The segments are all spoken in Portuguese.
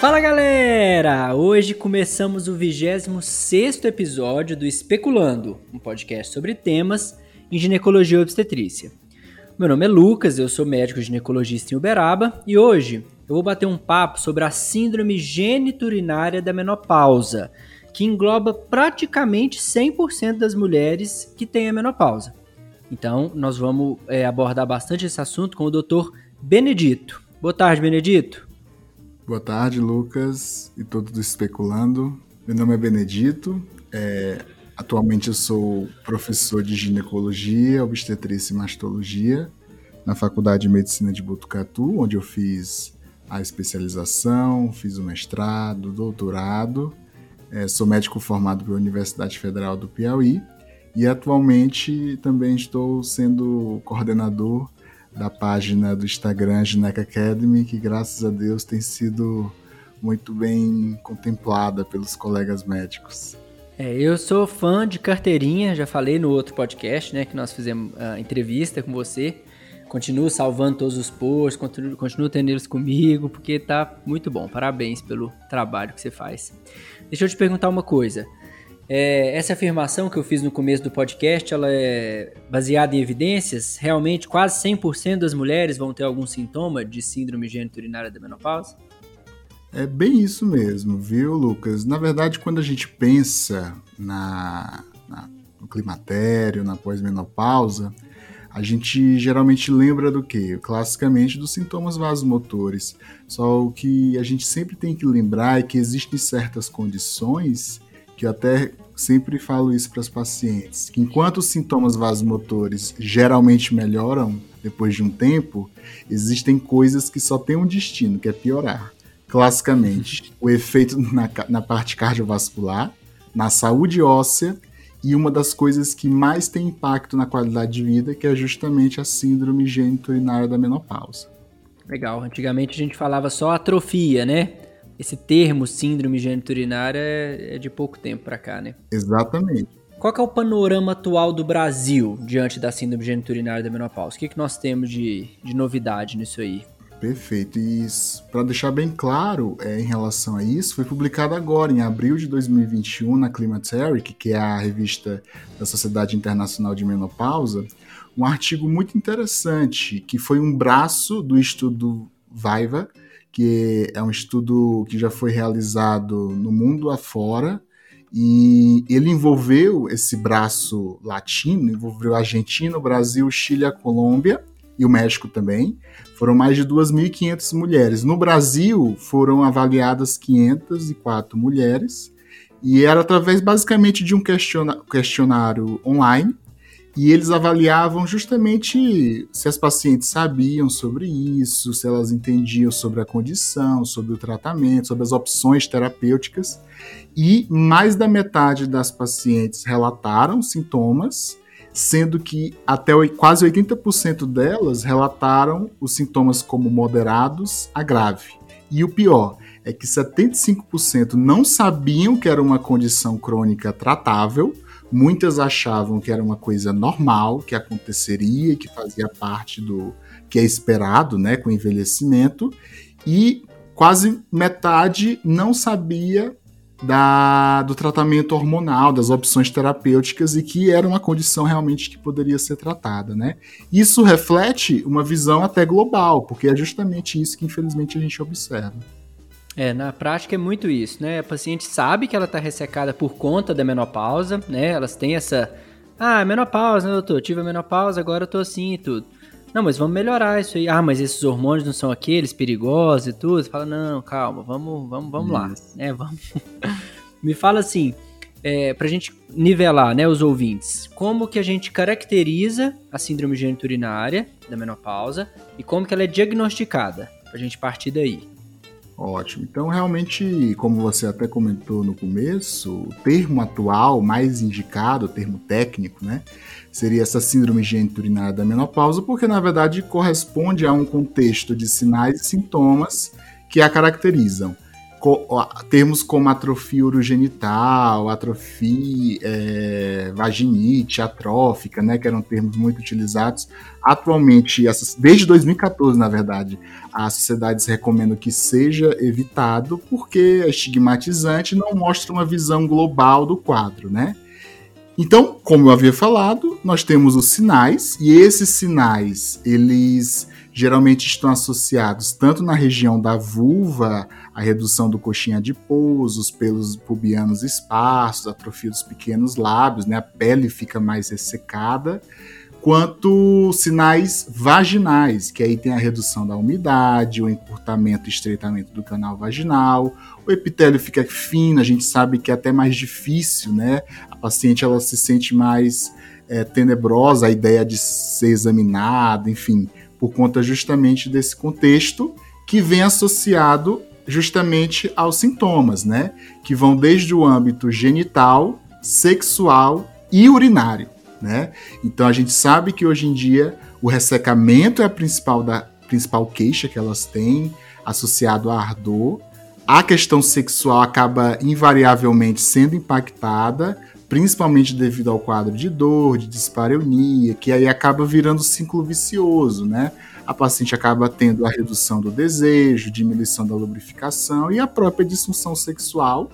Fala galera! Hoje começamos o 26 episódio do Especulando, um podcast sobre temas em ginecologia e obstetrícia. Meu nome é Lucas, eu sou médico ginecologista em Uberaba e hoje eu vou bater um papo sobre a síndrome geniturinária da menopausa, que engloba praticamente 100% das mulheres que têm a menopausa. Então, nós vamos é, abordar bastante esse assunto com o Dr. Benedito. Boa tarde, Benedito. Boa tarde, Lucas e todos especulando. Meu nome é Benedito. É, atualmente eu sou professor de ginecologia, obstetrícia e mastologia na Faculdade de Medicina de Botucatu, onde eu fiz a especialização, fiz o mestrado, doutorado. É, sou médico formado pela Universidade Federal do Piauí e atualmente também estou sendo coordenador da página do Instagram Gineca Academy, que graças a Deus tem sido muito bem contemplada pelos colegas médicos. É, eu sou fã de carteirinha, já falei no outro podcast, né, que nós fizemos a entrevista com você. Continuo salvando todos os posts, continuo, continuo tendo eles comigo, porque tá muito bom. Parabéns pelo trabalho que você faz. Deixa eu te perguntar uma coisa. É, essa afirmação que eu fiz no começo do podcast, ela é baseada em evidências? Realmente, quase 100% das mulheres vão ter algum sintoma de síndrome geniturinária da menopausa? É bem isso mesmo, viu, Lucas? Na verdade, quando a gente pensa na, na no climatério, na pós-menopausa, a gente geralmente lembra do quê? Classicamente dos sintomas vasomotores. Só o que a gente sempre tem que lembrar é que existem certas condições que eu até sempre falo isso para os pacientes, que enquanto os sintomas vasomotores geralmente melhoram depois de um tempo, existem coisas que só têm um destino, que é piorar. Classicamente, o efeito na, na parte cardiovascular, na saúde óssea e uma das coisas que mais tem impacto na qualidade de vida, que é justamente a síndrome geniturinária da menopausa. Legal. Antigamente a gente falava só atrofia, né? Esse termo síndrome geniturinária é, é de pouco tempo para cá, né? Exatamente. Qual é o panorama atual do Brasil diante da síndrome geniturinária da menopausa? O que, que nós temos de, de novidade nisso aí? Perfeito. E para deixar bem claro é, em relação a isso, foi publicado agora, em abril de 2021, na Climateric, que é a revista da Sociedade Internacional de Menopausa, um artigo muito interessante, que foi um braço do estudo VIVA, que é um estudo que já foi realizado no mundo afora, e ele envolveu esse braço latino, envolveu Argentina, Brasil, Chile, a Colômbia e o México também. Foram mais de 2.500 mulheres. No Brasil, foram avaliadas 504 mulheres, e era através basicamente de um questionário online e eles avaliavam justamente se as pacientes sabiam sobre isso, se elas entendiam sobre a condição, sobre o tratamento, sobre as opções terapêuticas. E mais da metade das pacientes relataram sintomas, sendo que até quase 80% delas relataram os sintomas como moderados a grave. E o pior é que 75% não sabiam que era uma condição crônica tratável Muitas achavam que era uma coisa normal, que aconteceria, que fazia parte do que é esperado, né, com o envelhecimento, e quase metade não sabia da, do tratamento hormonal, das opções terapêuticas e que era uma condição realmente que poderia ser tratada, né? Isso reflete uma visão até global, porque é justamente isso que infelizmente a gente observa. É, na prática é muito isso, né? A paciente sabe que ela está ressecada por conta da menopausa, né? Elas têm essa. Ah, menopausa, né, doutor? Tive a menopausa, agora eu tô assim e tudo. Não, mas vamos melhorar isso aí. Ah, mas esses hormônios não são aqueles perigosos e tudo. Você fala, não, calma, vamos, vamos, vamos lá. É, vamos. Me fala assim, é, pra gente nivelar, né, os ouvintes. Como que a gente caracteriza a síndrome geniturinária da menopausa e como que ela é diagnosticada? Pra gente partir daí. Ótimo. Então, realmente, como você até comentou no começo, o termo atual mais indicado, o termo técnico, né, seria essa síndrome geniturinária da menopausa, porque na verdade corresponde a um contexto de sinais e sintomas que a caracterizam. Termos como atrofia urogenital, atrofia é, vaginite, atrófica, né, que eram termos muito utilizados. Atualmente, desde 2014, na verdade, as sociedades recomendam que seja evitado porque é estigmatizante não mostra uma visão global do quadro, né? Então, como eu havia falado, nós temos os sinais e esses sinais, eles geralmente estão associados tanto na região da vulva, a redução do coxinha adiposo, os pelos pubianos esparsos, atrofia dos pequenos lábios, né? A pele fica mais ressecada, quanto sinais vaginais, que aí tem a redução da umidade, o encurtamento e estreitamento do canal vaginal, o epitélio fica fino, a gente sabe que é até mais difícil, né? A paciente ela se sente mais é, tenebrosa, a ideia de ser examinada, enfim, por conta justamente desse contexto que vem associado justamente aos sintomas, né? Que vão desde o âmbito genital, sexual e urinário né? Então a gente sabe que hoje em dia o ressecamento é a principal, da, principal queixa que elas têm, associado a ardor. A questão sexual acaba invariavelmente sendo impactada, principalmente devido ao quadro de dor, de dispareunia, que aí acaba virando ciclo vicioso, né? A paciente acaba tendo a redução do desejo, diminuição da lubrificação e a própria disfunção sexual.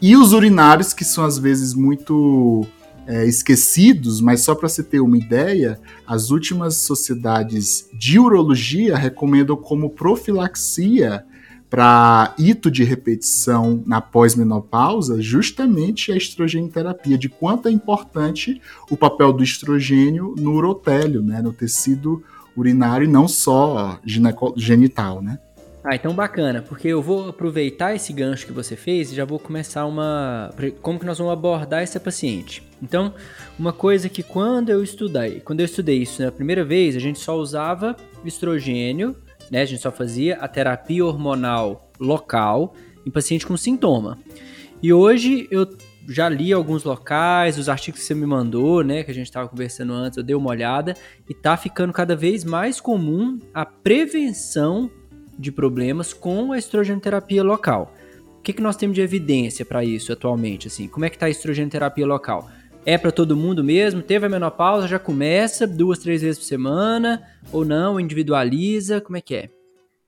E os urinários, que são às vezes muito é, esquecidos, mas só para você ter uma ideia, as últimas sociedades de urologia recomendam como profilaxia para ito de repetição na pós-menopausa justamente a estrogenoterapia, de quanto é importante o papel do estrogênio no urotélio, né, no tecido urinário e não só genital, né? Ah, então bacana, porque eu vou aproveitar esse gancho que você fez e já vou começar uma. Como que nós vamos abordar essa paciente? Então, uma coisa que quando eu estudei, quando eu estudei isso na primeira vez, a gente só usava estrogênio, né? A gente só fazia a terapia hormonal local em paciente com sintoma. E hoje eu já li alguns locais, os artigos que você me mandou, né, que a gente estava conversando antes, eu dei uma olhada e tá ficando cada vez mais comum a prevenção de problemas com a estrogenoterapia local. O que, que nós temos de evidência para isso atualmente? Assim, como é que está a estrogenoterapia local? É para todo mundo mesmo? Teve a menopausa, já começa duas, três vezes por semana? Ou não? Individualiza? Como é que é?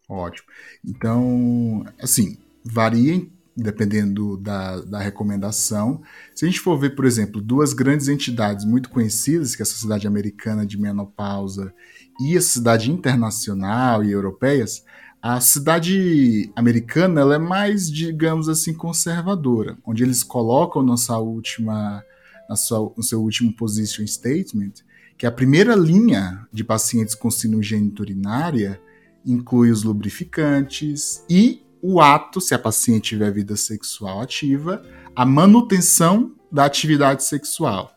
Ótimo. Então, assim, varia dependendo da, da recomendação. Se a gente for ver, por exemplo, duas grandes entidades muito conhecidas, que é a Sociedade Americana de Menopausa e a Sociedade Internacional e Europeias, a cidade americana ela é mais, digamos assim, conservadora, onde eles colocam na sua última, na sua, no seu último position statement que a primeira linha de pacientes com sinogênita urinária inclui os lubrificantes e o ato, se a paciente tiver vida sexual ativa, a manutenção da atividade sexual.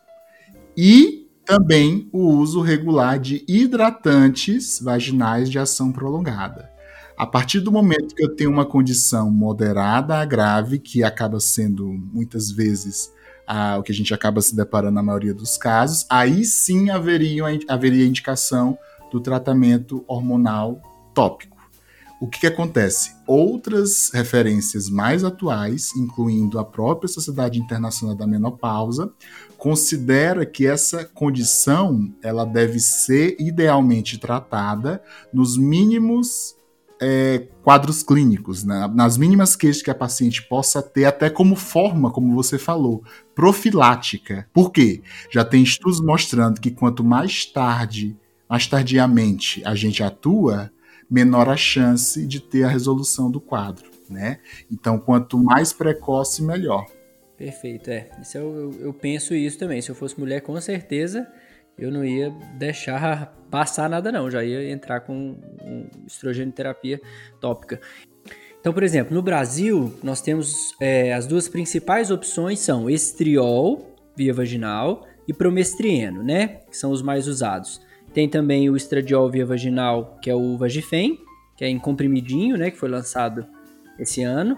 E também o uso regular de hidratantes vaginais de ação prolongada. A partir do momento que eu tenho uma condição moderada a grave, que acaba sendo muitas vezes o que a gente acaba se deparando na maioria dos casos, aí sim haveria, haveria indicação do tratamento hormonal tópico. O que, que, acontece? Outras referências mais atuais, incluindo a própria Sociedade Internacional da Menopausa, considera que essa condição ela deve ser idealmente tratada nos mínimos é, quadros clínicos, né? nas mínimas queixas que a paciente possa ter, até como forma, como você falou, profilática. Por quê? Já tem estudos mostrando que quanto mais tarde, mais tardiamente a gente atua, menor a chance de ter a resolução do quadro, né? Então, quanto mais precoce, melhor. Perfeito, é. Isso eu, eu, eu penso isso também. Se eu fosse mulher, com certeza eu não ia deixar passar nada não, já ia entrar com um estrogenoterapia tópica. Então, por exemplo, no Brasil, nós temos é, as duas principais opções são estriol, via vaginal, e promestrieno, né? Que são os mais usados. Tem também o estradiol via vaginal, que é o Vagifem, que é em comprimidinho, né? Que foi lançado esse ano.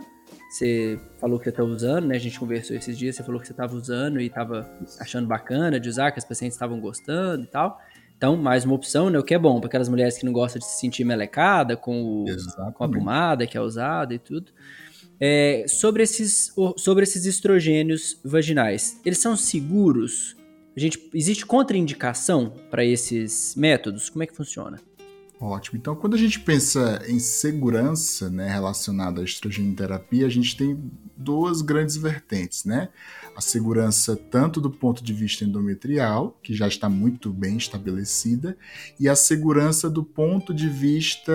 Você falou que você estava usando, né? A gente conversou esses dias, você falou que você estava usando e estava achando bacana de usar, que as pacientes estavam gostando e tal. Então, mais uma opção, né? O que é bom para aquelas mulheres que não gostam de se sentir melecada com, o, com a pomada que é usada e tudo. É, sobre, esses, sobre esses estrogênios vaginais, eles são seguros? A gente, existe contraindicação para esses métodos? Como é que funciona? Ótimo. Então, quando a gente pensa em segurança né, relacionada à estrogenoterapia, a gente tem duas grandes vertentes, né? A segurança tanto do ponto de vista endometrial, que já está muito bem estabelecida, e a segurança do ponto de vista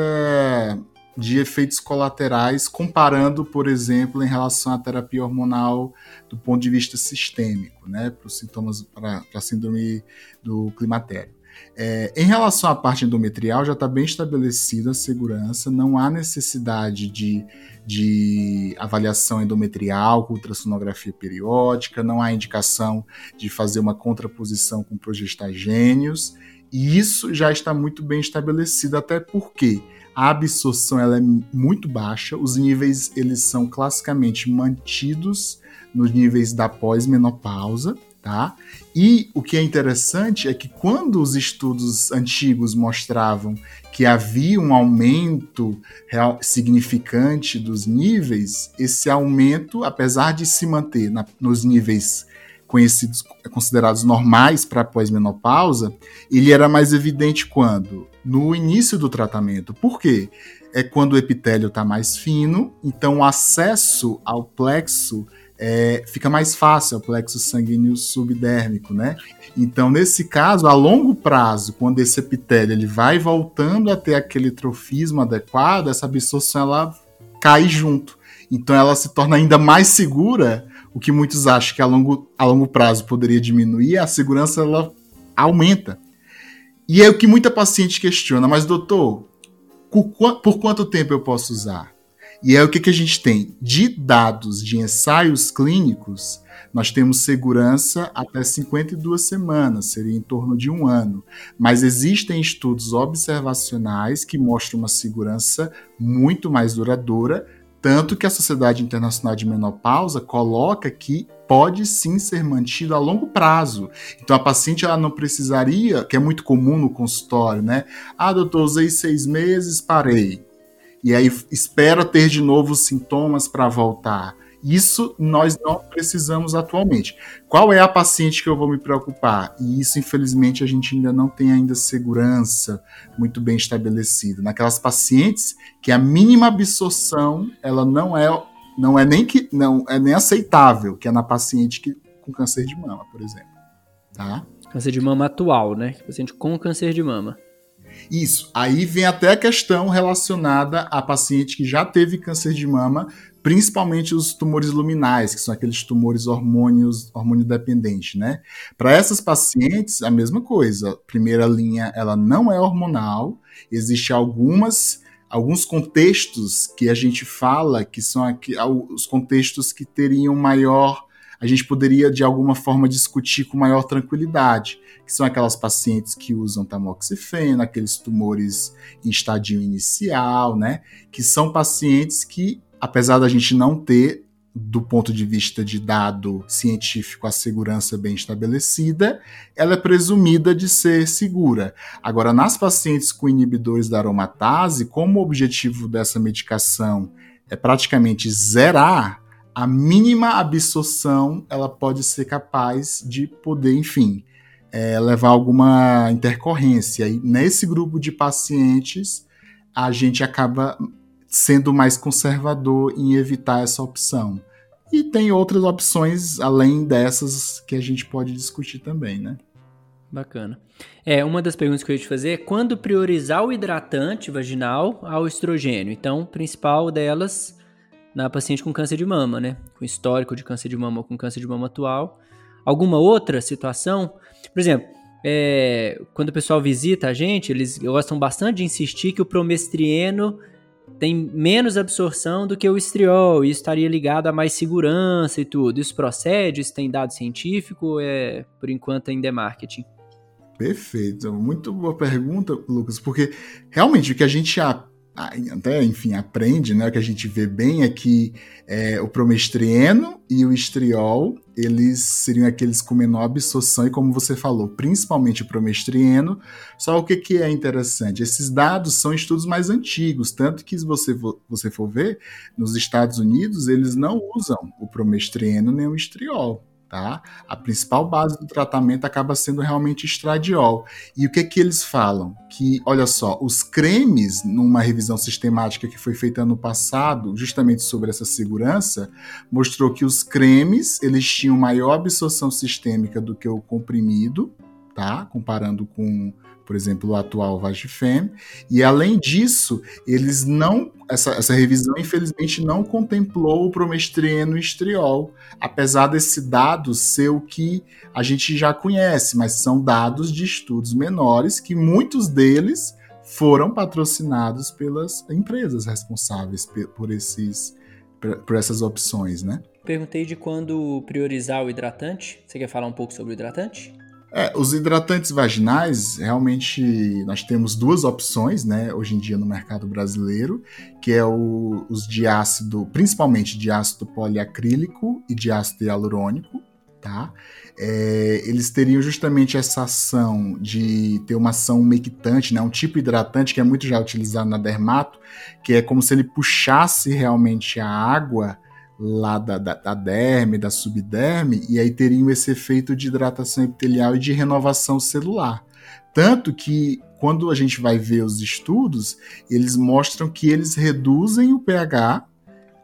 de efeitos colaterais, comparando, por exemplo, em relação à terapia hormonal do ponto de vista sistêmico, né, para os sintomas, para a síndrome do climatério. É, em relação à parte endometrial, já está bem estabelecida a segurança, não há necessidade de, de avaliação endometrial com ultrassonografia periódica, não há indicação de fazer uma contraposição com progestagênios, e isso já está muito bem estabelecido, até porque a absorção ela é muito baixa, os níveis eles são classicamente mantidos nos níveis da pós-menopausa, tá? E o que é interessante é que quando os estudos antigos mostravam que havia um aumento real, significante dos níveis, esse aumento, apesar de se manter na, nos níveis conhecidos, considerados normais para pós-menopausa, ele era mais evidente quando? No início do tratamento. Por quê? É quando o epitélio está mais fino, então o acesso ao plexo é, fica mais fácil, o plexo sanguíneo subdérmico, né? Então, nesse caso, a longo prazo, quando esse epitélio ele vai voltando a ter aquele trofismo adequado, essa absorção ela cai junto. Então, ela se torna ainda mais segura, o que muitos acham que a longo, a longo prazo poderia diminuir, a segurança ela aumenta. E é o que muita paciente questiona, mas doutor, por, por quanto tempo eu posso usar? E é o que, que a gente tem? De dados de ensaios clínicos, nós temos segurança até 52 semanas, seria em torno de um ano. Mas existem estudos observacionais que mostram uma segurança muito mais duradoura, tanto que a Sociedade Internacional de Menopausa coloca que pode sim ser mantido a longo prazo. Então a paciente ela não precisaria, que é muito comum no consultório, né? Ah, doutor, usei seis meses, parei e aí espera ter de novo sintomas para voltar. Isso nós não precisamos atualmente. Qual é a paciente que eu vou me preocupar? E isso, infelizmente, a gente ainda não tem ainda segurança muito bem estabelecida. Naquelas pacientes que a mínima absorção ela não é não é nem que não é nem aceitável, que é na paciente que, com câncer de mama, por exemplo. Tá? Câncer de mama atual, né? Paciente com câncer de mama. Isso. Aí vem até a questão relacionada a paciente que já teve câncer de mama, principalmente os tumores luminais, que são aqueles tumores hormônios, hormônio dependente, né? Para essas pacientes, a mesma coisa. Primeira linha, ela não é hormonal. Existem algumas alguns contextos que a gente fala que são aqui, os contextos que teriam maior a gente poderia de alguma forma discutir com maior tranquilidade, que são aquelas pacientes que usam tamoxifeno, aqueles tumores em estadio inicial, né? Que são pacientes que, apesar da gente não ter do ponto de vista de dado científico a segurança bem estabelecida, ela é presumida de ser segura. Agora, nas pacientes com inibidores da aromatase, como o objetivo dessa medicação é praticamente zerar a mínima absorção ela pode ser capaz de poder, enfim, é, levar alguma intercorrência. E nesse grupo de pacientes, a gente acaba sendo mais conservador em evitar essa opção. E tem outras opções além dessas que a gente pode discutir também, né? Bacana. É, uma das perguntas que eu ia te fazer é quando priorizar o hidratante vaginal ao estrogênio. Então, principal delas na paciente com câncer de mama, né? Com histórico de câncer de mama ou com câncer de mama atual. Alguma outra situação? Por exemplo, é, quando o pessoal visita a gente, eles gostam bastante de insistir que o promestrieno tem menos absorção do que o estriol, e estaria ligado a mais segurança e tudo. Isso procede? Isso tem dado científico? É, por enquanto ainda é marketing? Perfeito. Muito boa pergunta, Lucas, porque realmente o que a gente até, enfim, aprende, né? O que a gente vê bem é que é, o promestrieno e o estriol, eles seriam aqueles com menor absorção, e como você falou, principalmente o promestrieno. Só o que, que é interessante? Esses dados são estudos mais antigos, tanto que se você, você for ver, nos Estados Unidos, eles não usam o promestrieno nem o estriol tá? A principal base do tratamento acaba sendo realmente estradiol. E o que que eles falam? Que, olha só, os cremes, numa revisão sistemática que foi feita ano passado, justamente sobre essa segurança, mostrou que os cremes, eles tinham maior absorção sistêmica do que o comprimido, tá? Comparando com por exemplo, o atual Vagifem. E além disso, eles não. Essa, essa revisão, infelizmente, não contemplou o promestreno e estriol, apesar desse dado ser o que a gente já conhece, mas são dados de estudos menores que muitos deles foram patrocinados pelas empresas responsáveis por esses por essas opções, né? Perguntei de quando priorizar o hidratante. Você quer falar um pouco sobre o hidratante? É, os hidratantes vaginais, realmente, nós temos duas opções, né, hoje em dia no mercado brasileiro, que é o, os de ácido, principalmente de ácido poliacrílico e de ácido hialurônico, tá? É, eles teriam justamente essa ação de ter uma ação umectante, né, um tipo hidratante que é muito já utilizado na dermato, que é como se ele puxasse realmente a água lá da, da, da, derme, da subderme, e aí teriam esse efeito de hidratação epitelial e de renovação celular. Tanto que, quando a gente vai ver os estudos, eles mostram que eles reduzem o pH,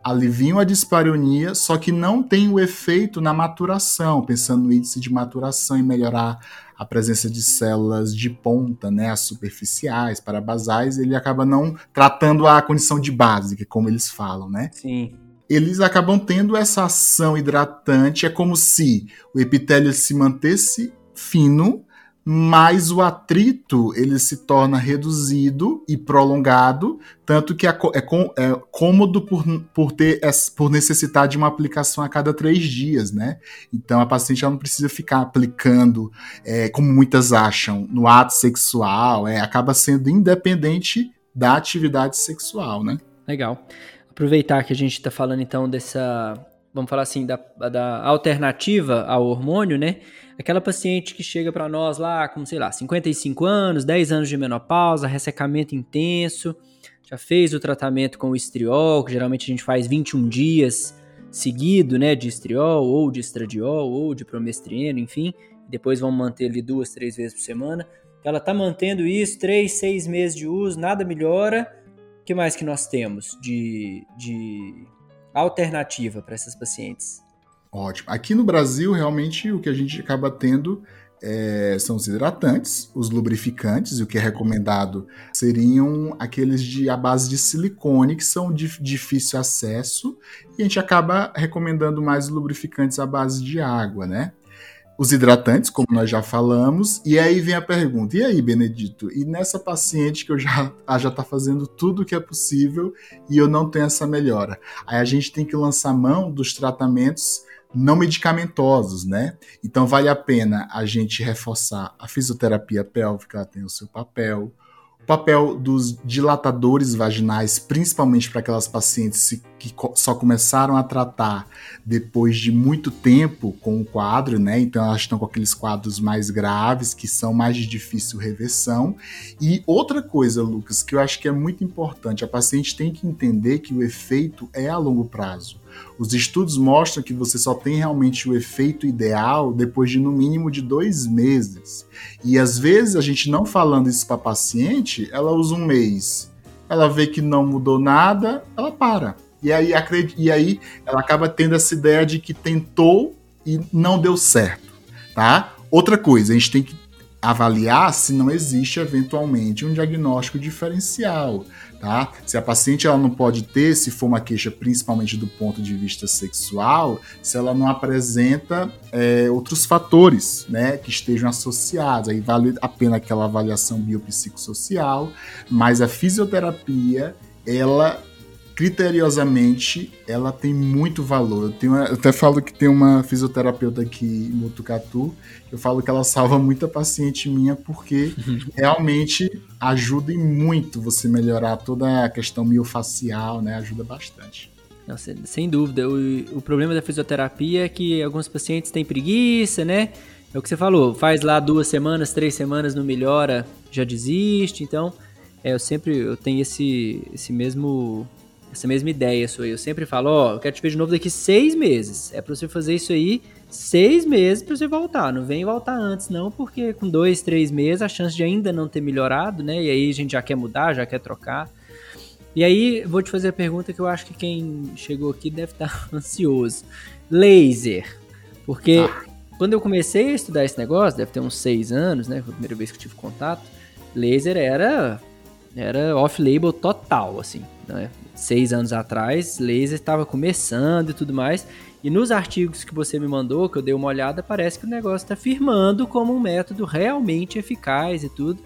aliviam a dispareunia, só que não tem o efeito na maturação, pensando no índice de maturação e melhorar a presença de células de ponta, né, as superficiais, para basais, ele acaba não tratando a condição de base, é como eles falam, né? Sim eles acabam tendo essa ação hidratante. É como se o epitélio se mantesse fino, mas o atrito ele se torna reduzido e prolongado, tanto que é, é, é cômodo por, por, ter, por necessitar de uma aplicação a cada três dias, né? Então a paciente não precisa ficar aplicando, é, como muitas acham, no ato sexual, é, acaba sendo independente da atividade sexual, né? Legal aproveitar que a gente está falando então dessa, vamos falar assim, da, da alternativa ao hormônio, né? Aquela paciente que chega para nós lá com, sei lá, 55 anos, 10 anos de menopausa, ressecamento intenso, já fez o tratamento com o estriol, que geralmente a gente faz 21 dias seguido, né, de estriol, ou de estradiol, ou de promestrieno, enfim, depois vamos manter ele duas, três vezes por semana. Ela tá mantendo isso, três, seis meses de uso, nada melhora, que mais que nós temos de, de alternativa para essas pacientes? Ótimo. Aqui no Brasil, realmente, o que a gente acaba tendo é, são os hidratantes, os lubrificantes, e o que é recomendado seriam aqueles de a base de silicone, que são de difícil acesso, e a gente acaba recomendando mais lubrificantes à base de água, né? Os hidratantes, como nós já falamos, e aí vem a pergunta: e aí, Benedito? E nessa paciente que eu já já está fazendo tudo o que é possível e eu não tenho essa melhora? Aí a gente tem que lançar mão dos tratamentos não medicamentosos, né? Então vale a pena a gente reforçar a fisioterapia pélvica, ela tem o seu papel, papel dos dilatadores vaginais, principalmente para aquelas pacientes que só começaram a tratar depois de muito tempo com o quadro, né? Então elas estão com aqueles quadros mais graves, que são mais de difícil reversão. E outra coisa, Lucas, que eu acho que é muito importante, a paciente tem que entender que o efeito é a longo prazo. Os estudos mostram que você só tem realmente o efeito ideal depois de no mínimo de dois meses. E às vezes a gente não falando isso para a paciente, ela usa um mês, ela vê que não mudou nada, ela para. E aí, e aí ela acaba tendo essa ideia de que tentou e não deu certo, tá? Outra coisa, a gente tem que avaliar se não existe eventualmente um diagnóstico diferencial tá? Se a paciente ela não pode ter, se for uma queixa principalmente do ponto de vista sexual, se ela não apresenta é, outros fatores, né, que estejam associados, aí vale a pena aquela avaliação biopsicossocial, mas a fisioterapia, ela criteriosamente, ela tem muito valor. Eu, tenho, eu até falo que tem uma fisioterapeuta aqui em Botucatu, eu falo que ela salva muita paciente minha, porque realmente ajuda e muito você melhorar toda a questão miofacial, né? Ajuda bastante. Não, sem dúvida. O, o problema da fisioterapia é que alguns pacientes têm preguiça, né? É o que você falou, faz lá duas semanas, três semanas, não melhora, já desiste. Então, é, eu sempre eu tenho esse, esse mesmo essa mesma ideia sua. Eu sempre falo, ó, oh, eu quero te ver de novo daqui seis meses. É para você fazer isso aí seis meses para você voltar. Não vem voltar antes, não, porque com dois, três meses a chance de ainda não ter melhorado, né? E aí a gente já quer mudar, já quer trocar. E aí, vou te fazer a pergunta que eu acho que quem chegou aqui deve estar ansioso. Laser. Porque ah. quando eu comecei a estudar esse negócio, deve ter uns seis anos, né? Foi a primeira vez que eu tive contato. Laser era era off-label total, assim, né? Seis anos atrás, laser estava começando e tudo mais. E nos artigos que você me mandou, que eu dei uma olhada, parece que o negócio está firmando como um método realmente eficaz e tudo.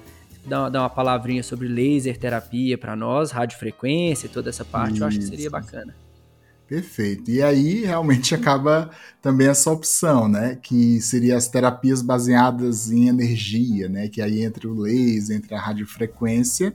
Dá, dá uma palavrinha sobre laser terapia para nós, radiofrequência e toda essa parte, Isso. eu acho que seria bacana. Perfeito. E aí realmente acaba também essa opção, né? Que seria as terapias baseadas em energia, né? Que aí entre o laser, entre a radiofrequência.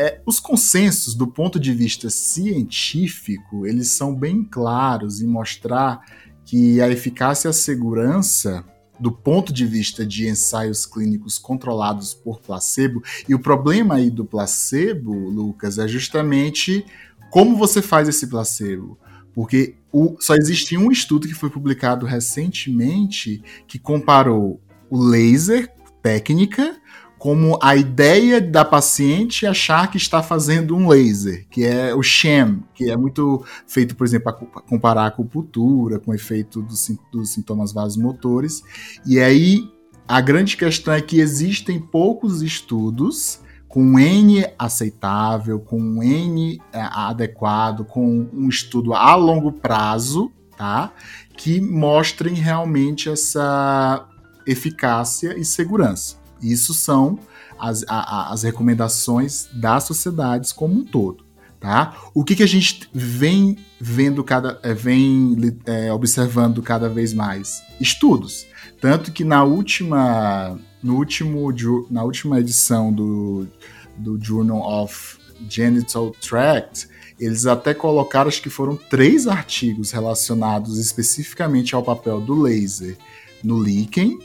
É, os consensos do ponto de vista científico, eles são bem claros em mostrar que a eficácia e a segurança do ponto de vista de ensaios clínicos controlados por placebo, e o problema aí do placebo, Lucas, é justamente como você faz esse placebo. Porque o, só existe um estudo que foi publicado recentemente que comparou o laser, técnica, como a ideia da paciente achar que está fazendo um laser, que é o sham, que é muito feito, por exemplo, para comparar a acupuntura com o efeito dos, dos sintomas vasomotores. E aí a grande questão é que existem poucos estudos com N aceitável, com N é, adequado, com um estudo a longo prazo, tá? Que mostrem realmente essa eficácia e segurança. Isso são as, a, as recomendações das sociedades como um todo. Tá? O que, que a gente vem vendo cada é, vem é, observando cada vez mais? Estudos. Tanto que na última no último, na última edição do, do Journal of Genital Tract, eles até colocaram, acho que foram três artigos relacionados especificamente ao papel do laser no líquen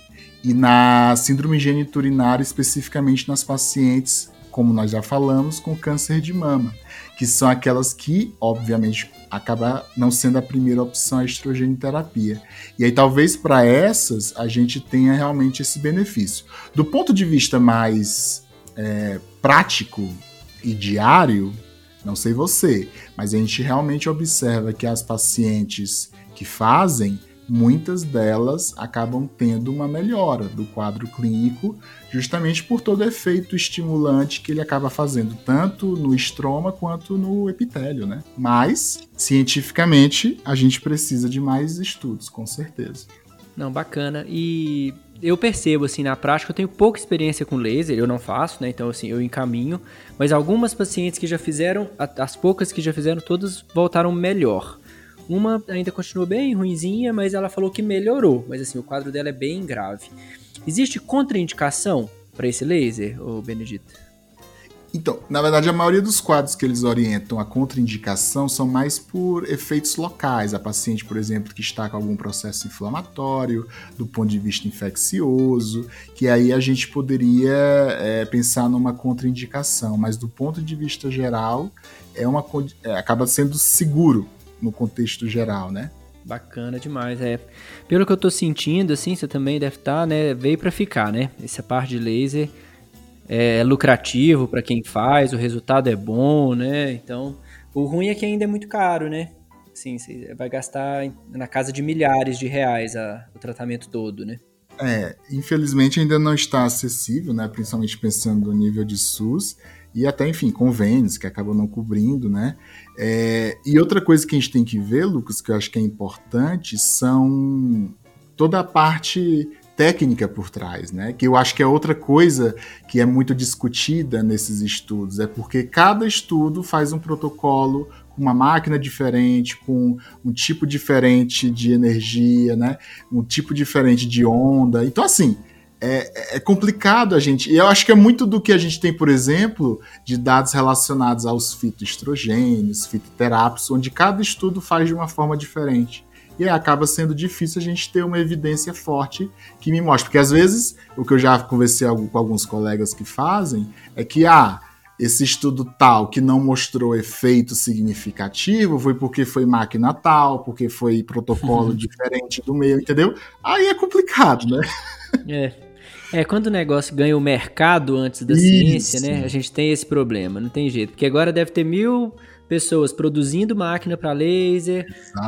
e na síndrome geniturinária, especificamente nas pacientes, como nós já falamos, com câncer de mama que são aquelas que, obviamente, acaba não sendo a primeira opção a estrogenoterapia. E aí talvez para essas a gente tenha realmente esse benefício. Do ponto de vista mais é, prático e diário, não sei você, mas a gente realmente observa que as pacientes que fazem muitas delas acabam tendo uma melhora do quadro clínico, justamente por todo o efeito estimulante que ele acaba fazendo, tanto no estroma quanto no epitélio, né? Mas, cientificamente, a gente precisa de mais estudos, com certeza. Não, bacana. E eu percebo, assim, na prática, eu tenho pouca experiência com laser, eu não faço, né? Então, assim, eu encaminho. Mas algumas pacientes que já fizeram, as poucas que já fizeram, todas voltaram melhor. Uma ainda continua bem ruinzinha, mas ela falou que melhorou. Mas assim, o quadro dela é bem grave. Existe contraindicação para esse laser, ô Benedito? Então, na verdade, a maioria dos quadros que eles orientam a contraindicação são mais por efeitos locais. A paciente, por exemplo, que está com algum processo inflamatório, do ponto de vista infeccioso, que aí a gente poderia é, pensar numa contraindicação. Mas do ponto de vista geral, é uma, é, acaba sendo seguro no contexto geral, né? Bacana demais, é. Pelo que eu tô sentindo, assim, você também deve estar, tá, né? Veio para ficar, né? Essa parte de laser é lucrativo para quem faz, o resultado é bom, né? Então, o ruim é que ainda é muito caro, né? Sim, você vai gastar na casa de milhares de reais a, o tratamento todo, né? É, infelizmente ainda não está acessível, né? Principalmente pensando no nível de SUS e até, enfim, convênios que acabam não cobrindo, né? É, e outra coisa que a gente tem que ver, Lucas, que eu acho que é importante, são toda a parte técnica por trás, né? Que eu acho que é outra coisa que é muito discutida nesses estudos, é porque cada estudo faz um protocolo uma máquina diferente, com um tipo diferente de energia, né? Um tipo diferente de onda. Então, assim, é, é, complicado a gente. E eu acho que é muito do que a gente tem, por exemplo, de dados relacionados aos fitoestrogênios, fitoterápicos, onde cada estudo faz de uma forma diferente. E aí acaba sendo difícil a gente ter uma evidência forte que me mostre. Porque às vezes, o que eu já conversei com alguns colegas que fazem é que, ah, esse estudo tal que não mostrou efeito significativo foi porque foi máquina tal, porque foi protocolo uhum. diferente do meu, entendeu? Aí é complicado, né? É. É, quando o negócio ganha o mercado antes da Isso. ciência, né? A gente tem esse problema, não tem jeito. Porque agora deve ter mil pessoas produzindo máquina para laser.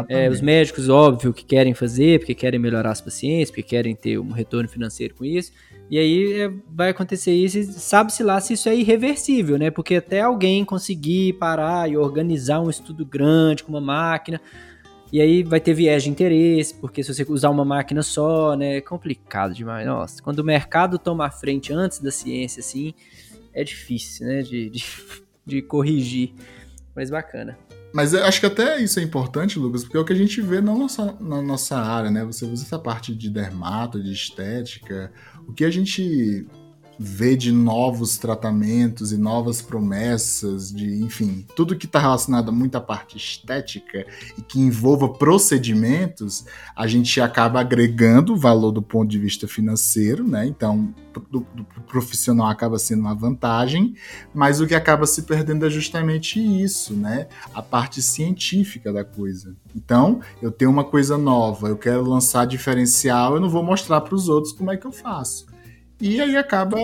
É, os médicos, óbvio, que querem fazer, porque querem melhorar as pacientes, porque querem ter um retorno financeiro com isso. E aí é, vai acontecer isso e sabe-se lá se isso é irreversível, né? Porque até alguém conseguir parar e organizar um estudo grande com uma máquina, e aí vai ter viés de interesse, porque se você usar uma máquina só, né, é complicado demais. Nossa, quando o mercado toma a frente antes da ciência, assim, é difícil, né, de, de, de corrigir. Mas bacana. Mas acho que até isso é importante, Lucas, porque é o que a gente vê na nossa, na nossa área, né? Você usa essa parte de dermato, de estética, o que a gente vê de novos tratamentos e novas promessas, de enfim, tudo que está relacionado a muita parte estética e que envolva procedimentos, a gente acaba agregando valor do ponto de vista financeiro, né? Então, do, do profissional acaba sendo uma vantagem, mas o que acaba se perdendo é justamente isso, né? A parte científica da coisa. Então, eu tenho uma coisa nova, eu quero lançar diferencial, eu não vou mostrar para os outros como é que eu faço. E aí acaba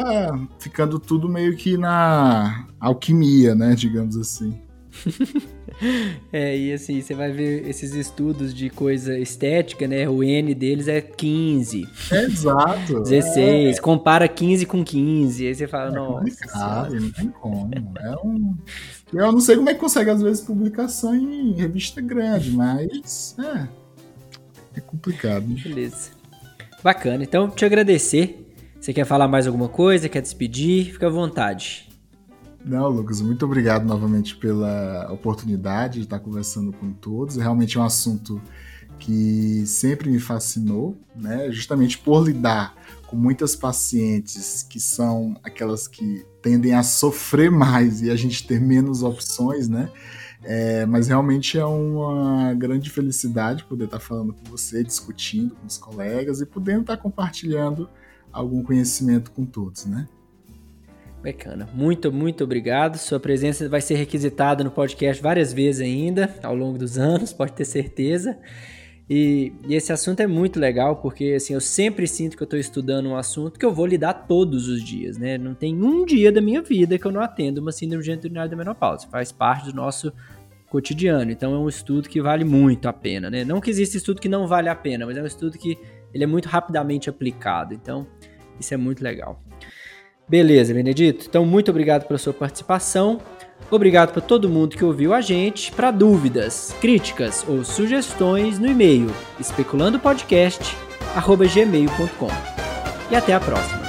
ficando tudo meio que na alquimia, né? Digamos assim. é, e assim, você vai ver esses estudos de coisa estética, né? O N deles é 15. É exato. 16. É. Compara 15 com 15. Aí você fala, é nossa. Complicado, não tem como. É um. Eu não sei como é que consegue, às vezes, publicação em revista grande, mas. É. É complicado. Beleza. Bacana. Então, te agradecer você quer falar mais alguma coisa? Quer despedir? Fica à vontade. Não, Lucas, muito obrigado novamente pela oportunidade de estar conversando com todos. Realmente é um assunto que sempre me fascinou, né? Justamente por lidar com muitas pacientes que são aquelas que tendem a sofrer mais e a gente ter menos opções, né? É, mas realmente é uma grande felicidade poder estar falando com você, discutindo com os colegas e podendo estar compartilhando algum conhecimento com todos, né? Bacana. Muito, muito obrigado. Sua presença vai ser requisitada no podcast várias vezes ainda, ao longo dos anos, pode ter certeza. E, e, esse assunto é muito legal, porque assim, eu sempre sinto que eu estou estudando um assunto que eu vou lidar todos os dias, né? Não tem um dia da minha vida que eu não atendo uma síndrome genital da menopausa. Faz parte do nosso cotidiano. Então é um estudo que vale muito a pena, né? Não que exista estudo que não vale a pena, mas é um estudo que ele é muito rapidamente aplicado. Então, isso é muito legal. Beleza, Benedito? Então, muito obrigado pela sua participação. Obrigado para todo mundo que ouviu a gente. Para dúvidas, críticas ou sugestões no e-mail especulandopodcast@gmail.com. E até a próxima.